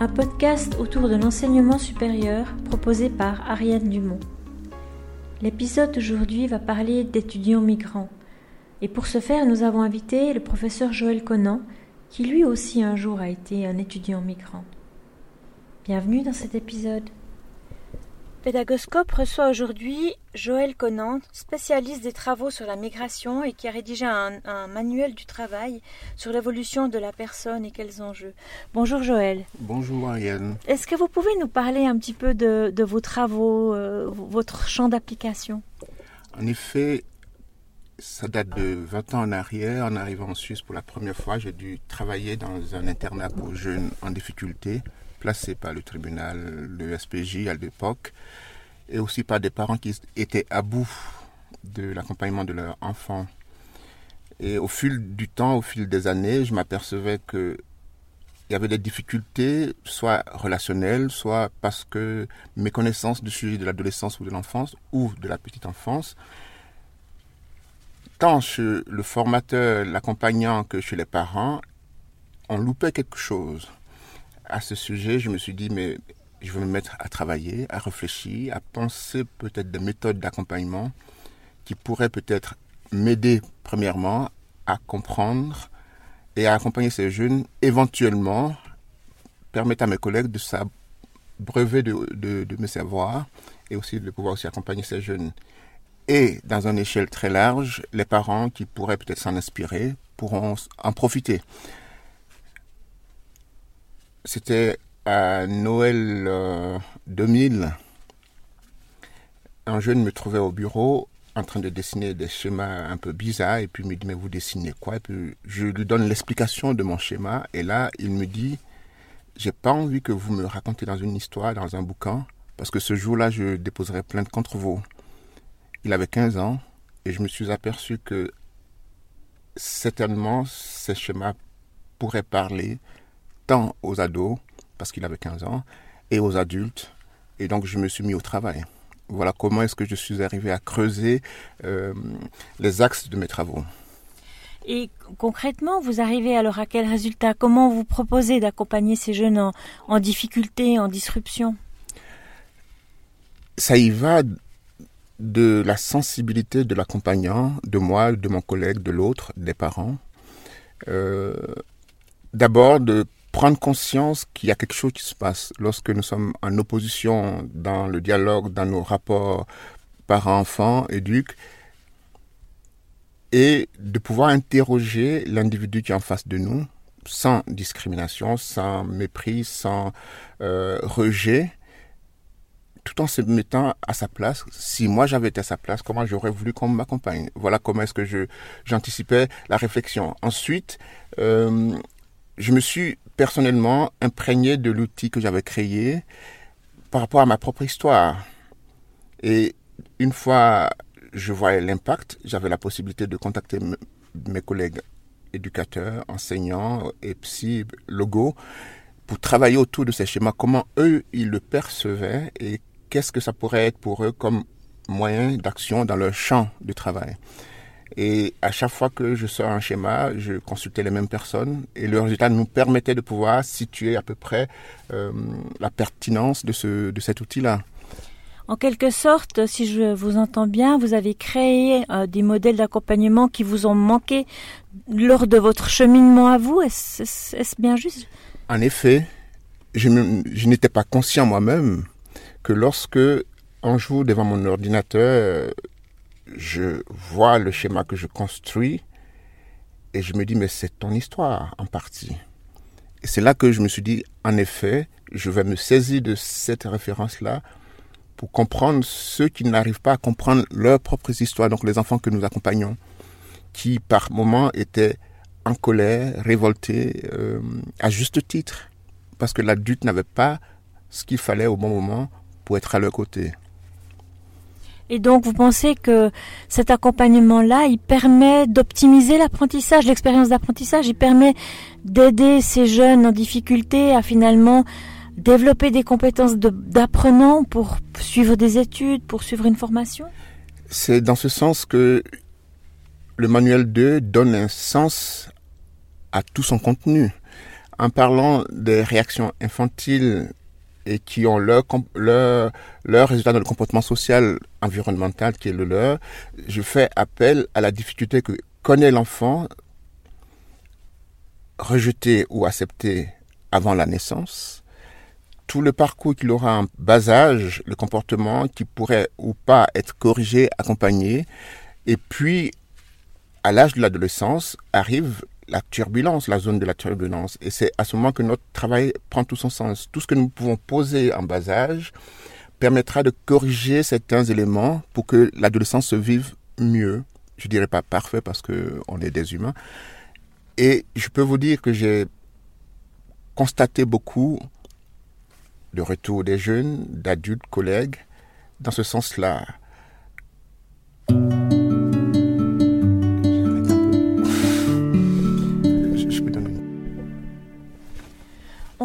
Un podcast autour de l'enseignement supérieur proposé par Ariane Dumont. L'épisode d'aujourd'hui va parler d'étudiants migrants. Et pour ce faire, nous avons invité le professeur Joël Conan, qui lui aussi un jour a été un étudiant migrant. Bienvenue dans cet épisode. Pédagoscope reçoit aujourd'hui Joël Conan, spécialiste des travaux sur la migration et qui a rédigé un, manuel du travail sur l'évolution de la personne et quels enjeux. Bonjour Joël. Bonjour Ariane. Est-ce que vous pouvez nous parler un petit peu de, vos travaux, euh, votre champ d'application? En effet, ça date de 20 ans en arrière. En arrivant en Suisse pour la première fois, j'ai dû travailler dans un internat pour jeunes en difficulté placés par le tribunal, le SPJ à l'époque, et aussi par des parents qui étaient à bout de l'accompagnement de leurs enfants. Et au fil du temps, au fil des années, je m'apercevais que il y avait des difficultés, soit relationnelles, soit parce que mes connaissances du sujet de l'adolescence ou de l'enfance ou de la petite enfance, tant chez le formateur, l'accompagnant que chez les parents, on loupait quelque chose à ce sujet, je me suis dit, mais je vais me mettre à travailler, à réfléchir, à penser peut-être des méthodes d'accompagnement qui pourraient peut-être m'aider, premièrement, à comprendre et à accompagner ces jeunes, éventuellement, permettre à mes collègues de s'abreuver de, de, de mes savoirs et aussi de pouvoir aussi accompagner ces jeunes. Et dans une échelle très large, les parents qui pourraient peut-être s'en inspirer pourront en profiter. C'était à Noël 2000. Euh, un jeune me trouvait au bureau en train de dessiner des schémas un peu bizarres et puis il me dit mais vous dessinez quoi? Et puis je lui donne l'explication de mon schéma et là il me dit j'ai pas envie que vous me racontez dans une histoire dans un bouquin parce que ce jour-là je déposerai plainte contre vous. Il avait 15 ans et je me suis aperçu que certainement ces schémas pourraient parler tant aux ados, parce qu'il avait 15 ans, et aux adultes. Et donc je me suis mis au travail. Voilà comment est-ce que je suis arrivé à creuser euh, les axes de mes travaux. Et concrètement, vous arrivez alors à quel résultat? Comment vous proposez d'accompagner ces jeunes en, en, difficulté, en disruption? Ça y va de la sensibilité de l'accompagnant, de moi, de mon collègue, de l'autre, des parents. Euh, D'abord de prendre conscience qu'il y a quelque chose qui se passe lorsque nous sommes en opposition dans le dialogue, dans nos rapports parents-enfants, éduques, et de pouvoir interroger l'individu qui est en face de nous sans discrimination, sans mépris, sans euh, rejet, tout en se mettant à sa place. Si moi j'avais été à sa place, comment j'aurais voulu qu'on m'accompagne? Voilà comment est-ce que je j'anticipais la réflexion. Ensuite, euh, je me suis personnellement imprégné de l'outil que j'avais créé par rapport à ma propre histoire. Et une fois je voyais l'impact, j'avais la possibilité de contacter mes collègues éducateurs, enseignants et psy, logo, pour travailler autour de ces schémas, comment eux, ils le percevaient et qu'est-ce que ça pourrait être pour eux comme moyen d'action dans leur champ de travail. Et à chaque fois que je sors un schéma, je consultais les mêmes personnes et le résultat nous permettait de pouvoir situer à peu près euh, la pertinence de, ce, de cet outil-là. En quelque sorte, si je vous entends bien, vous avez créé euh, des modèles d'accompagnement qui vous ont manqué lors de votre cheminement à vous. Est-ce bien juste? En effet, je, je n'étais pas conscient moi-même que lorsque un jour devant mon ordinateur, je vois le schéma que je construis et je me dis, mais c'est ton histoire en partie. Et c'est là que je me suis dit, en effet, je vais me saisir de cette référence-là pour comprendre ceux qui n'arrivent pas à comprendre leurs propres histoires, donc les enfants que nous accompagnons, qui par moments étaient en colère, révoltés, euh, à juste titre, parce que l'adulte n'avait pas ce qu'il fallait au bon moment pour être à leur côté. Et donc, vous pensez que cet accompagnement-là, il permet d'optimiser l'apprentissage, l'expérience d'apprentissage, il permet d'aider ces jeunes en difficulté à finalement développer des compétences d'apprenant pour suivre des études, pour suivre une formation? C'est dans ce sens que le manuel 2 donne un sens à tout son contenu. en parlant des réactions infantiles et qui ont leur, résultat dans le comportement social environnemental qui est le leur, je fais appel à la difficulté que connaît l'enfant rejeté ou accepté avant la naissance, tout le parcours qu'il aura en bas âge, le comportement qui pourrait ou pas être corrigé, accompagné, et puis à l'âge de l'adolescence arrive la turbulence, la zone de la turbulence. Et c'est à ce moment que notre travail prend tout son sens. Tout ce que nous pouvons poser en bas âge permettra de corriger certains éléments pour que l'adolescence se vive mieux. Je dirais pas parfait parce que on est des humains. Et je peux vous dire que j'ai constaté beaucoup de retour des jeunes, d'adultes, collègues, dans ce sens-là.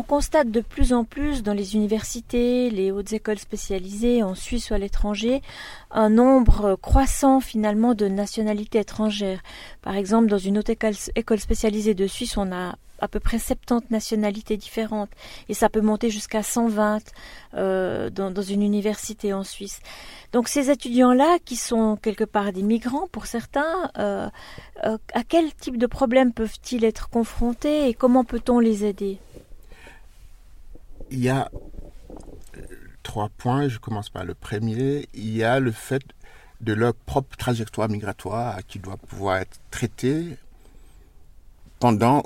Constate de plus en plus dans les universités, les hautes écoles spécialisées en Suisse ou à l'étranger, un nombre croissant finalement de nationalités étrangères. Par exemple, dans une haute école, spécialisée de Suisse, on a à peu près 70 nationalités différentes et ça peut monter jusqu'à 120 euh, dans, une université en Suisse. Donc ces étudiants-là, qui sont quelque part des migrants pour certains, euh, euh, à quel type de problèmes peuvent-ils être confrontés et comment peut-on les aider? Il y a euh, trois points. Je commence par le premier. Il y a le fait de leur propre trajectoire migratoire qui doit pouvoir être traitée pendant,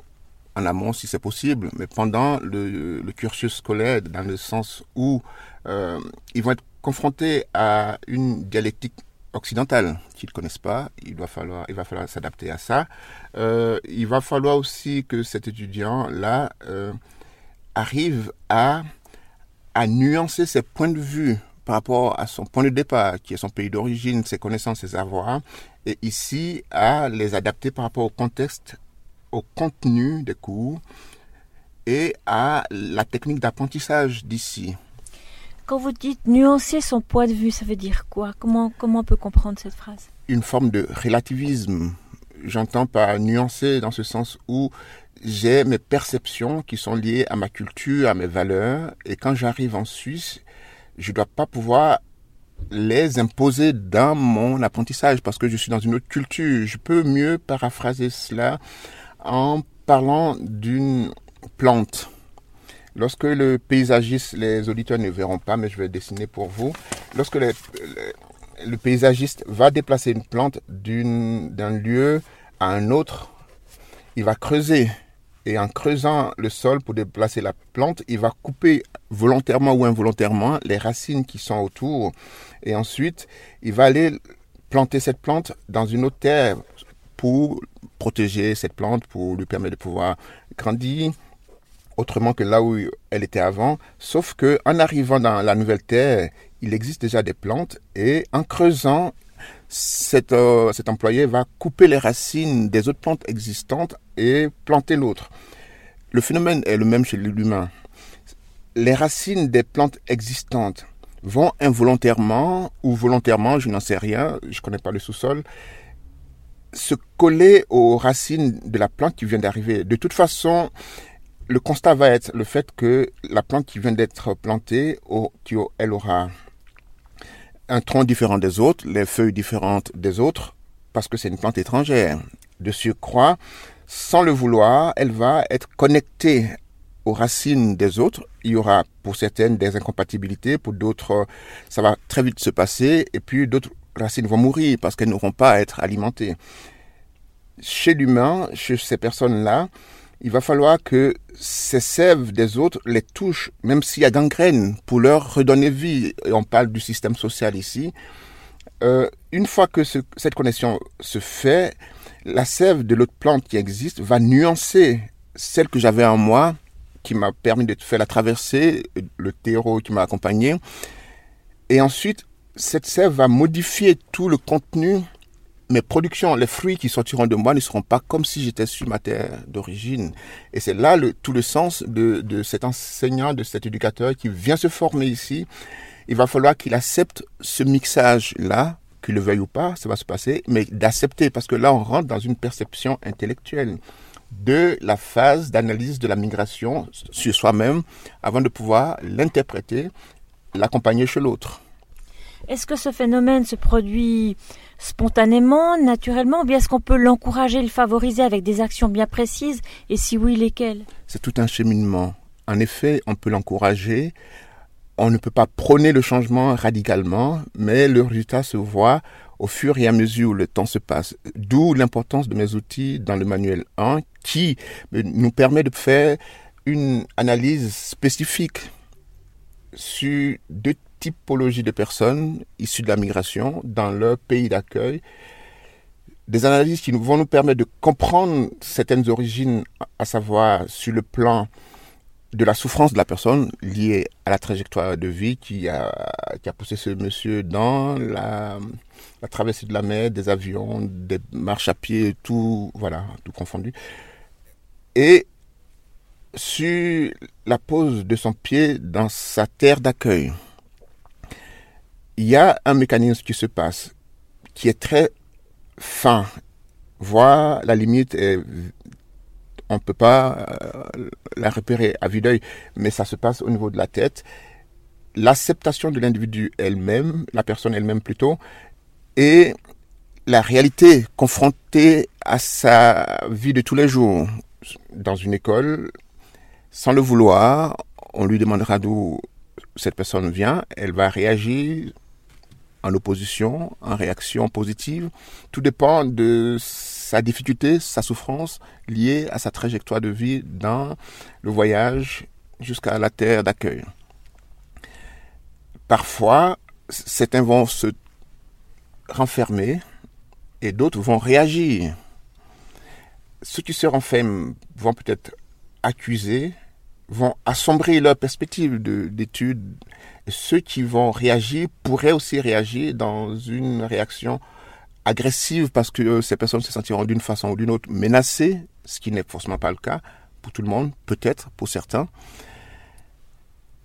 en amont si c'est possible, mais pendant le, cursus scolaire, dans le sens où euh, ils vont être confrontés à une dialectique occidentale qu'ils ne connaissent pas. Il, doit falloir, il va falloir s'adapter à ça. Euh, il va falloir aussi que cet étudiant-là arrive à, à nuancer ses points de vue par rapport à son point de départ, qui est son pays d'origine, ses connaissances, ses avoirs, et ici à les adapter par rapport au contexte, au contenu des cours et à la technique d'apprentissage d'ici. Quand vous dites nuancer son point de vue, ça veut dire quoi? Comment, comment on peut comprendre cette phrase? Une forme de relativisme. J'entends par nuancer dans ce sens où j'ai mes perceptions qui sont liées à ma culture, à mes valeurs, et quand j'arrive en Suisse, je ne dois pas pouvoir les imposer dans mon apprentissage parce que je suis dans une autre culture. Je peux mieux paraphraser cela en parlant d'une plante. Lorsque le paysagiste, les auditeurs ne verront pas, mais je vais dessiner pour vous. Lorsque le paysagiste va déplacer une plante d'un lieu à un autre, il va creuser et en creusant le sol pour déplacer la plante, il va couper volontairement ou involontairement les racines qui sont autour. Et ensuite, il va aller planter cette plante dans une autre terre pour protéger cette plante, pour lui permettre de pouvoir grandir autrement que là où elle était avant. Sauf que en arrivant dans la nouvelle terre, il existe déjà des plantes et en creusant, cet, euh, cet employé va couper les racines des autres plantes existantes et planter l'autre. Le phénomène est le même chez l'humain. Les racines des plantes existantes vont involontairement ou volontairement, je n'en sais rien, je ne connais pas le sous-sol, se coller aux racines de la plante qui vient d'arriver. De toute façon, le constat va être le fait que la plante qui vient d'être plantée, elle aura un tronc différent des autres, les feuilles différentes des autres, parce que c'est une plante étrangère. De surcroît, sans le vouloir, elle va être connectée aux racines des autres. Il y aura pour certaines des incompatibilités, pour d'autres, ça va très vite se passer, et puis d'autres racines vont mourir parce qu'elles n'auront pas à être alimentées. Chez l'humain, chez ces personnes-là, il va falloir que ces sèves des autres les touchent, même s'il y a gangrène, pour leur redonner vie. Et on parle du système social ici. Euh, une fois que cette connexion se fait, la sève de l'autre plante qui existe va nuancer celle que j'avais en moi, qui m'a permis de faire la traversée, le terreau qui m'a accompagné. Et ensuite, cette sève va modifier tout le contenu mes productions, les fruits qui sortiront de moi ne seront pas comme si j'étais sur ma terre d'origine. Et c'est là tout le sens de, de cet enseignant, de cet éducateur qui vient se former ici. Il va falloir qu'il accepte ce mixage-là, qu'il le veuille ou pas, ça va se passer, mais d'accepter, parce que là, on rentre dans une perception intellectuelle. de la phase d'analyse de la migration sur soi-même avant de pouvoir l'interpréter, l'accompagner chez l'autre. Est-ce que ce phénomène se produit spontanément, naturellement, ou bien est-ce qu'on peut l'encourager, le favoriser avec des actions bien précises, et si oui, lesquelles? C'est tout un cheminement. En effet, on peut l'encourager, on ne peut pas prôner le changement radicalement, mais le résultat se voit au fur et à mesure où le temps se passe. D'où l'importance de mes outils dans le manuel 1 qui nous permet de faire une analyse spécifique sur deux typologies de personnes issues de la migration dans leur pays d'accueil. Des analyses qui vont nous permettre de comprendre certaines origines, à savoir sur le plan de la souffrance de la personne liée à la trajectoire de vie qui a, qui a poussé ce monsieur dans la, la traversée de la mer, des avions, des marches à pied, tout, voilà, tout confondu. Et sur la pose de son pied dans sa terre d'accueil, il y a un mécanisme qui se passe qui est très fin, voire la limite on ne peut pas euh, la repérer à vue d'œil, mais ça se passe au niveau de la tête. L'acceptation de l'individu elle-même, la personne elle-même plutôt, et la réalité confrontée à sa vie de tous les jours. Dans une école, sans le vouloir, on lui demandera d'où cette personne vient, elle va réagir en opposition, en réaction positive. Tout dépend de sa difficulté, sa souffrance liée à sa trajectoire de vie dans le voyage jusqu'à la terre d'accueil. Parfois, certains vont se renfermer et d'autres vont réagir. Ceux qui se renferment vont peut-être accuser, vont assombrir leur perspective d'études. Ceux qui vont réagir pourraient aussi réagir dans une réaction agressive parce que euh, ces personnes se sentiront d'une façon ou d'une autre menacées, ce qui n'est forcément pas le cas pour tout le monde, peut-être pour certains.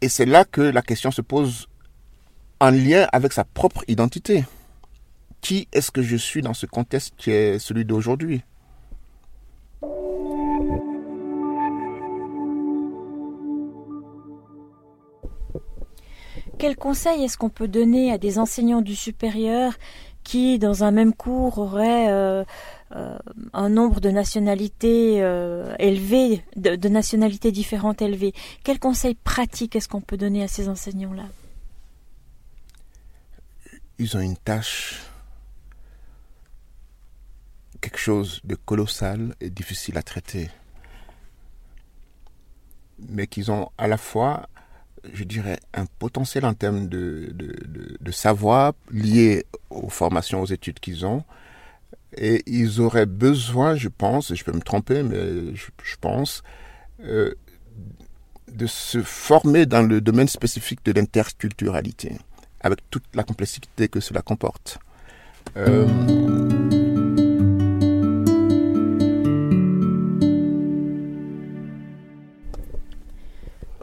Et c'est là que la question se pose en lien avec sa propre identité. Qui est-ce que je suis dans ce contexte qui est celui d'aujourd'hui? Quel conseil est-ce qu'on peut donner à des enseignants du supérieur qui, dans un même cours, aurait euh, euh, un nombre de nationalités euh, élevées, de, nationalités différentes élevées? Quels conseils pratiques est-ce qu'on peut donner à ces enseignants-là? Ils ont une tâche, quelque chose de colossal et difficile à traiter, mais qu'ils ont à la fois je dirais, un potentiel en termes de, de, savoir lié aux formations, aux études qu'ils ont. Et ils auraient besoin, je pense, je peux me tromper, mais je, pense, euh, de se former dans le domaine spécifique de l'interculturalité, avec toute la complexité que cela comporte. Euh,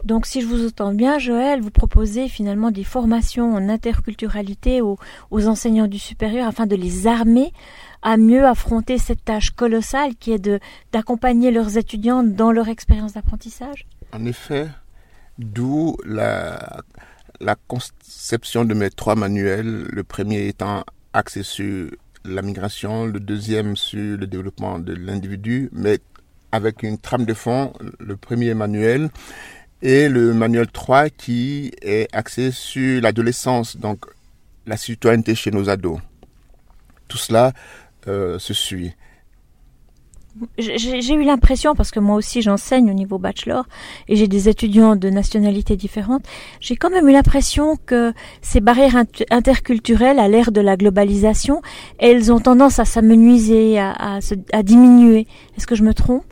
Donc si je vous entends bien, Joël, vous proposez finalement des formations en interculturalité aux, enseignants du supérieur afin de les armer à mieux affronter cette tâche colossale qui est d'accompagner leurs étudiants dans leur expérience d'apprentissage? En effet, d'où la, la conception de mes trois manuels, le premier étant axé sur la migration, le deuxième sur le développement de l'individu, mais avec une trame de fond, le premier manuel et le manuel 3 qui est axé sur l'adolescence, donc la citoyenneté chez nos ados. Tout cela euh, se suit. J'ai eu l'impression, parce que moi aussi j'enseigne au niveau bachelor et j'ai des étudiants de nationalités différentes, j'ai quand même eu l'impression que ces barrières interculturelles à l'ère de la globalisation, elles ont tendance à s'amenuiser, à, à diminuer. Est-ce que je me trompe?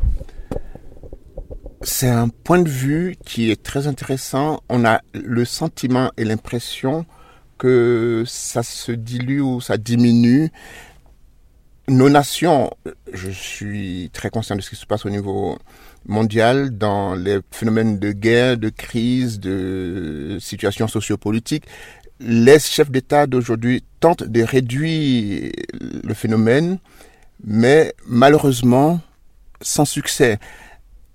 C'est un point de vue qui est très intéressant. On a le sentiment et l'impression que ça se dilue ou ça diminue. Nos nations, je suis très conscient de ce qui se passe au niveau mondial dans les phénomènes de guerre, de crise, de situation sociopolitique. Les chefs d'État d'aujourd'hui tentent de réduire le phénomène, mais malheureusement, sans succès.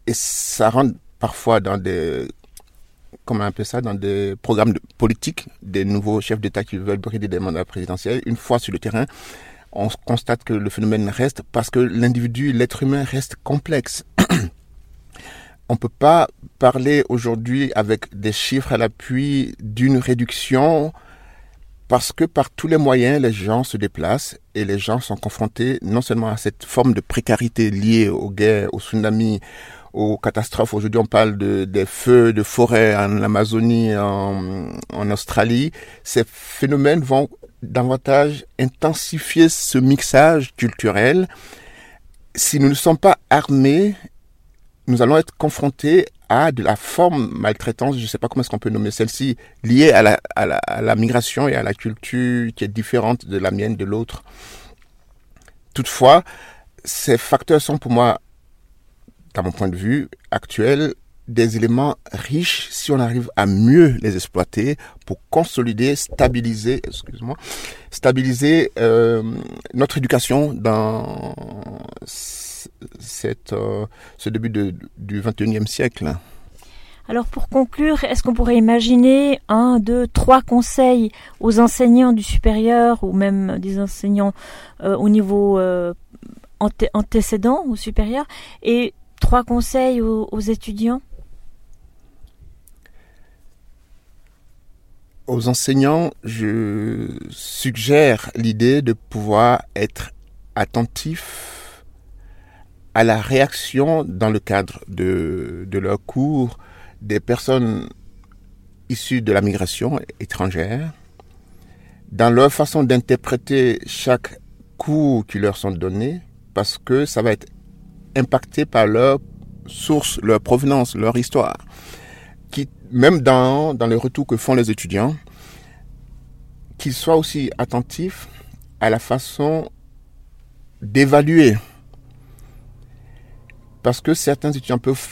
Et ça rentre parfois dans des, comment on appelle ça, dans des programmes de politique des nouveaux chefs d'État qui veulent brider des mandats présidentiels. Une fois sur le terrain, on constate que le phénomène reste parce que l'individu, l'être humain reste complexe. on ne peut pas parler aujourd'hui avec des chiffres à l'appui d'une réduction parce que par tous les moyens, les gens se déplacent et les gens sont confrontés non seulement à cette forme de précarité liée aux guerres, aux tsunamis, aux catastrophes. Aujourd'hui, on parle de, des feux de forêt en Amazonie, en, Australie. Ces phénomènes vont davantage intensifier ce mixage culturel. Si nous ne sommes pas armés, nous allons être confrontés à de la forme maltraitance, je ne sais pas comment est-ce qu'on peut nommer celle-ci, liée à, la, à la, migration et à la culture qui est différente de la mienne, de l'autre. Toutefois, ces facteurs sont pour moi, dans mon point de vue actuel, des éléments riches si on arrive à mieux les exploiter pour consolider, stabiliser, excuse-moi, stabiliser euh, notre éducation dans euh, ce début de, du 21e siècle. Alors pour conclure, est-ce qu'on pourrait imaginer un, deux, trois conseils aux enseignants du supérieur ou même des enseignants euh, au niveau anté antécédent ou supérieur? Et trois conseils aux, étudiants? Aux enseignants, je suggère l'idée de pouvoir être attentif à la réaction dans le cadre de, de leur cours des personnes issues de la migration étrangère, dans leur façon d'interpréter chaque cours qui leur sont donnés, parce que ça va être impacté par leur source, leur provenance, leur histoire. Qui, même dans, dans les retours que font les étudiants, qu'ils soient aussi attentifs à la façon d'évaluer parce que certains étudiants peuvent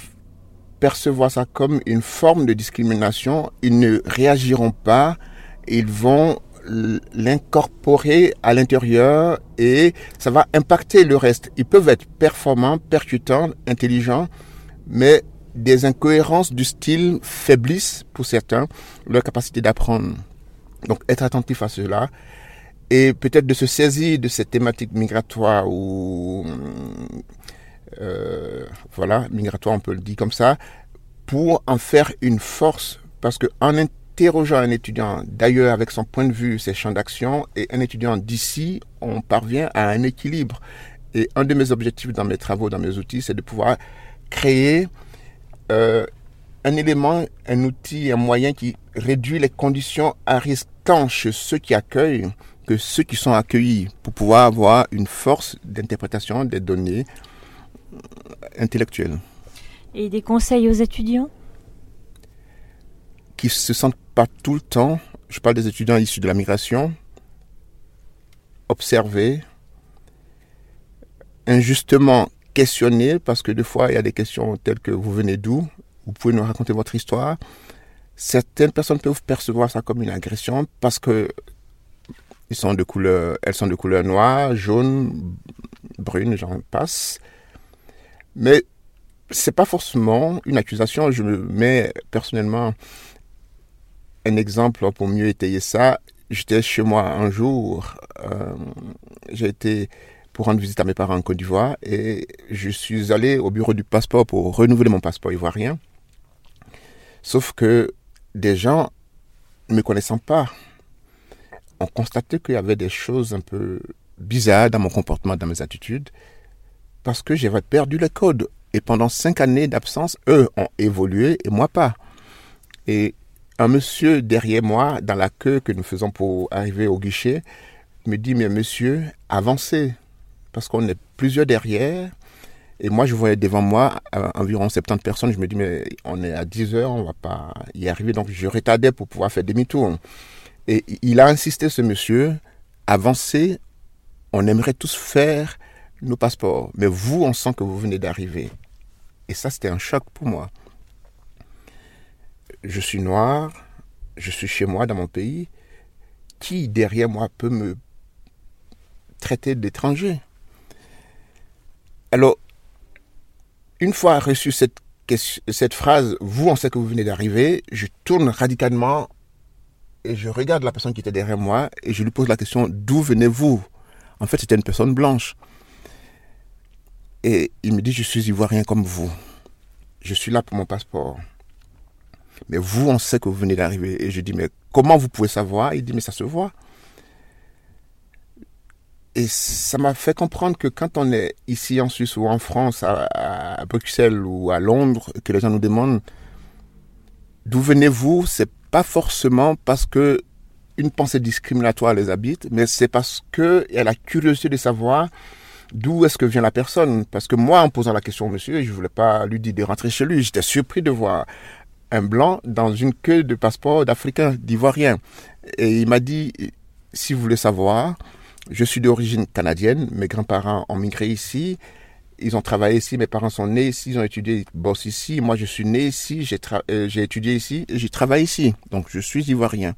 percevoir ça comme une forme de discrimination, ils ne réagiront pas, ils vont l'incorporer à l'intérieur et ça va impacter le reste. Ils peuvent être performants, percutants, intelligents, mais des incohérences du style faiblissent pour certains leur capacité d'apprendre. Donc être attentif à cela et peut-être de se saisir de cette thématique migratoire ou euh, voilà, migratoire, on peut le dire comme ça, pour en faire une force. Parce que en interrogeant un étudiant d'ailleurs avec son point de vue, ses champs d'action, et un étudiant d'ici, on parvient à un équilibre. Et un de mes objectifs dans mes travaux, dans mes outils, c'est de pouvoir créer euh, un élément, un outil, un moyen qui réduit les conditions à risque tant chez ceux qui accueillent que ceux qui sont accueillis pour pouvoir avoir une force d'interprétation des données intellectuelle. Et des conseils aux étudiants? Qui se sentent pas tout le temps, je parle des étudiants issus de la migration, observer, injustement questionner, parce que des fois il y a des questions telles que vous venez d'où, vous pouvez nous raconter votre histoire. Certaines personnes peuvent percevoir ça comme une agression parce que sont de couleur, elles sont de couleur noire, jaune, brune, j'en passe. Mais c'est pas forcément une accusation. Je me mets personnellement un exemple pour mieux étayer ça. J'étais chez moi un jour. Euh, j'ai été pour rendre visite à mes parents en Côte d'Ivoire et je suis allé au bureau du passeport pour renouveler mon passeport ivoirien. Sauf que des gens ne me connaissant pas ont constaté qu'il y avait des choses un peu bizarres dans mon comportement, dans mes attitudes parce que j'avais perdu le code. Et pendant cinq années d'absence, eux ont évolué et moi pas. Et un monsieur derrière moi, dans la queue que nous faisons pour arriver au guichet, me dit, mais monsieur, avancez. Parce qu'on est plusieurs derrière. Et moi, je voyais devant moi euh, environ 70 personnes. Je me dis, mais on est à 10 heures, on va pas y arriver. Donc, je retardais pour pouvoir faire demi-tour. Et il a insisté, ce monsieur, avancez. On aimerait tous faire nos passeports. Mais vous, on sent que vous venez d'arriver. Et ça, c'était un choc pour moi. Je suis noir, je suis chez moi dans mon pays. Qui derrière moi peut me traiter d'étranger? Alors, une fois reçu cette, phrase, vous, on sait que vous venez d'arriver, je tourne radicalement et je regarde la personne qui était derrière moi et je lui pose la question, d'où venez-vous? En fait, c'était une personne blanche. Et il me dit, je suis ivoirien comme vous. Je suis là pour mon passeport. Mais vous, on sait que vous venez d'arriver. Et je dis, mais comment vous pouvez savoir? Il dit, mais ça se voit. Et ça m'a fait comprendre que quand on est ici en Suisse ou en France, à, Bruxelles ou à Londres, que les gens nous demandent d'où venez-vous, c'est pas forcément parce que une pensée discriminatoire les habite, mais c'est parce qu'il y a la curiosité de savoir d'où est-ce que vient la personne. Parce que moi, en posant la question au monsieur, je voulais pas lui dire de rentrer chez lui. J'étais surpris de voir un blanc dans une queue de passeport d'Africain, d'Ivoirien. Et il m'a dit, si vous voulez savoir, je suis d'origine canadienne, mes grands-parents ont migré ici, ils ont travaillé ici, mes parents sont nés ici, ils ont étudié, ils bossent ici, moi je suis né ici, j'ai euh, étudié ici, j'ai travaillé ici, donc je suis ivoirien.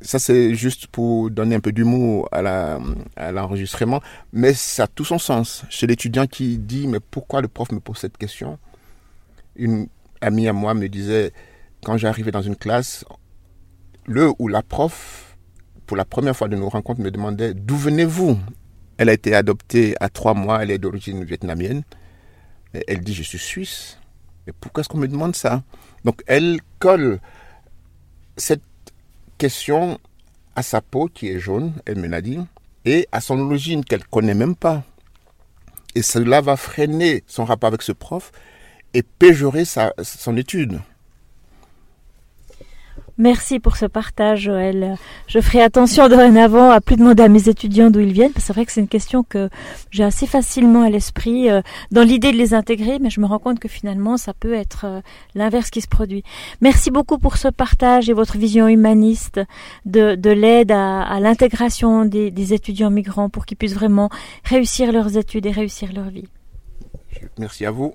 Ça c'est juste pour donner un peu d'humour à l'enregistrement, mais ça a tout son sens. Chez l'étudiant qui dit mais pourquoi le prof me pose cette question? Une amie à moi me disait quand j'arrivais dans une classe, le ou la prof pour la première fois de nos rencontres, me demandait d'où venez-vous? Elle a été adoptée à trois mois, elle est d'origine vietnamienne. elle dit je suis suisse. Mais pourquoi est-ce qu'on me demande ça? Donc elle colle cette question à sa peau qui est jaune, elle me l'a dit, et à son origine qu'elle connaît même pas. Et cela va freiner son rapport avec ce prof et péjorer sa, son étude. Merci pour ce partage, Joël. Je ferai attention dorénavant à plus demander à mes étudiants d'où ils viennent, parce que c'est vrai que c'est une question que j'ai assez facilement à l'esprit euh, dans l'idée de les intégrer, mais je me rends compte que finalement, ça peut être euh, l'inverse qui se produit. Merci beaucoup pour ce partage et votre vision humaniste de, de l'aide à, à l'intégration des, des étudiants migrants pour qu'ils puissent vraiment réussir leurs études et réussir leur vie. Merci à vous.